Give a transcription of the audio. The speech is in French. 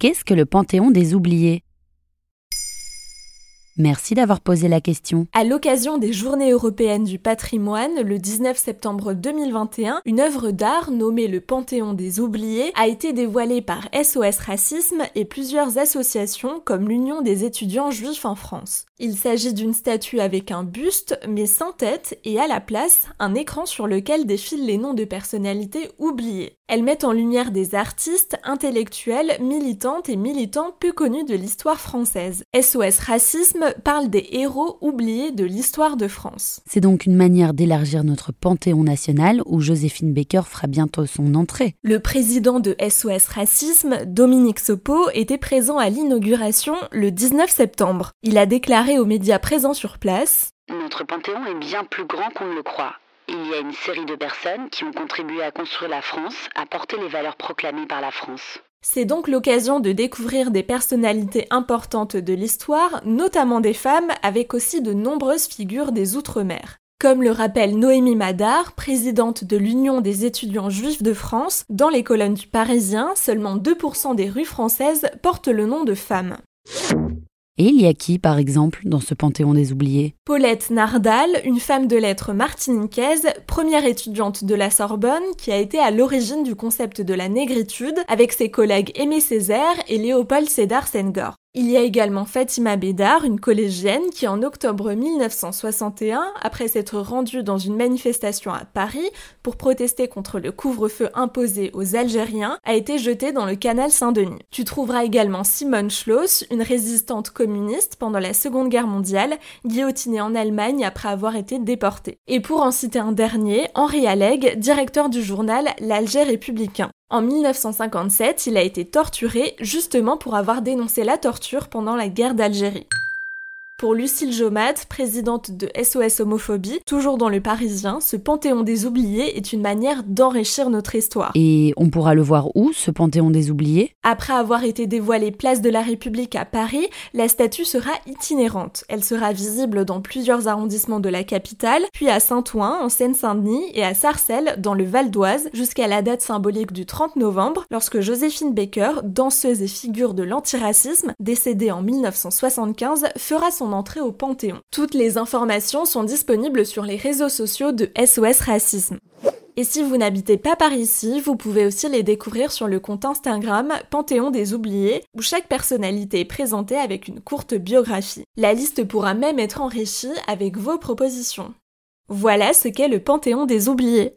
Qu'est-ce que le Panthéon des oubliés? Merci d'avoir posé la question. À l'occasion des Journées européennes du patrimoine, le 19 septembre 2021, une œuvre d'art nommée le Panthéon des oubliés a été dévoilée par SOS Racisme et plusieurs associations comme l'Union des étudiants juifs en France. Il s'agit d'une statue avec un buste mais sans tête et à la place un écran sur lequel défilent les noms de personnalités oubliées. Elle met en lumière des artistes, intellectuels, militantes et militants peu connus de l'histoire française. SOS Racisme parle des héros oubliés de l'histoire de France. C'est donc une manière d'élargir notre panthéon national où Joséphine Baker fera bientôt son entrée. Le président de SOS Racisme, Dominique Sopo, était présent à l'inauguration le 19 septembre. Il a déclaré aux médias présents sur place Notre panthéon est bien plus grand qu'on ne le croit. Il y a une série de personnes qui ont contribué à construire la France, à porter les valeurs proclamées par la France. C'est donc l'occasion de découvrir des personnalités importantes de l'histoire, notamment des femmes, avec aussi de nombreuses figures des Outre-mer. Comme le rappelle Noémie Madar, présidente de l'Union des étudiants juifs de France, dans les colonnes du Parisien, seulement 2% des rues françaises portent le nom de femmes. Et il y a qui, par exemple, dans ce panthéon des oubliés? Paulette Nardal, une femme de lettres martiniquaise, première étudiante de la Sorbonne, qui a été à l'origine du concept de la négritude avec ses collègues Aimé Césaire et Léopold Sédar Senghor. Il y a également Fatima Bédard, une collégienne qui en octobre 1961, après s'être rendue dans une manifestation à Paris pour protester contre le couvre-feu imposé aux Algériens, a été jetée dans le canal Saint-Denis. Tu trouveras également Simone Schloss, une résistante communiste pendant la Seconde Guerre mondiale, guillotinée en Allemagne après avoir été déportée. Et pour en citer un dernier, Henri Alleg, directeur du journal L'Alger républicain. En 1957, il a été torturé justement pour avoir dénoncé la torture pendant la guerre d'Algérie. Pour Lucille Jomat, présidente de SOS Homophobie, toujours dans le Parisien, ce panthéon des oubliés est une manière d'enrichir notre histoire. Et on pourra le voir où, ce panthéon des oubliés? Après avoir été dévoilée place de la République à Paris, la statue sera itinérante. Elle sera visible dans plusieurs arrondissements de la capitale, puis à Saint-Ouen, en Seine-Saint-Denis, et à Sarcelles, dans le Val d'Oise, jusqu'à la date symbolique du 30 novembre, lorsque Joséphine Baker, danseuse et figure de l'antiracisme, décédée en 1975, fera son entrée au Panthéon. Toutes les informations sont disponibles sur les réseaux sociaux de SOS Racisme. Et si vous n'habitez pas par ici, vous pouvez aussi les découvrir sur le compte Instagram Panthéon des oubliés, où chaque personnalité est présentée avec une courte biographie. La liste pourra même être enrichie avec vos propositions. Voilà ce qu'est le Panthéon des oubliés.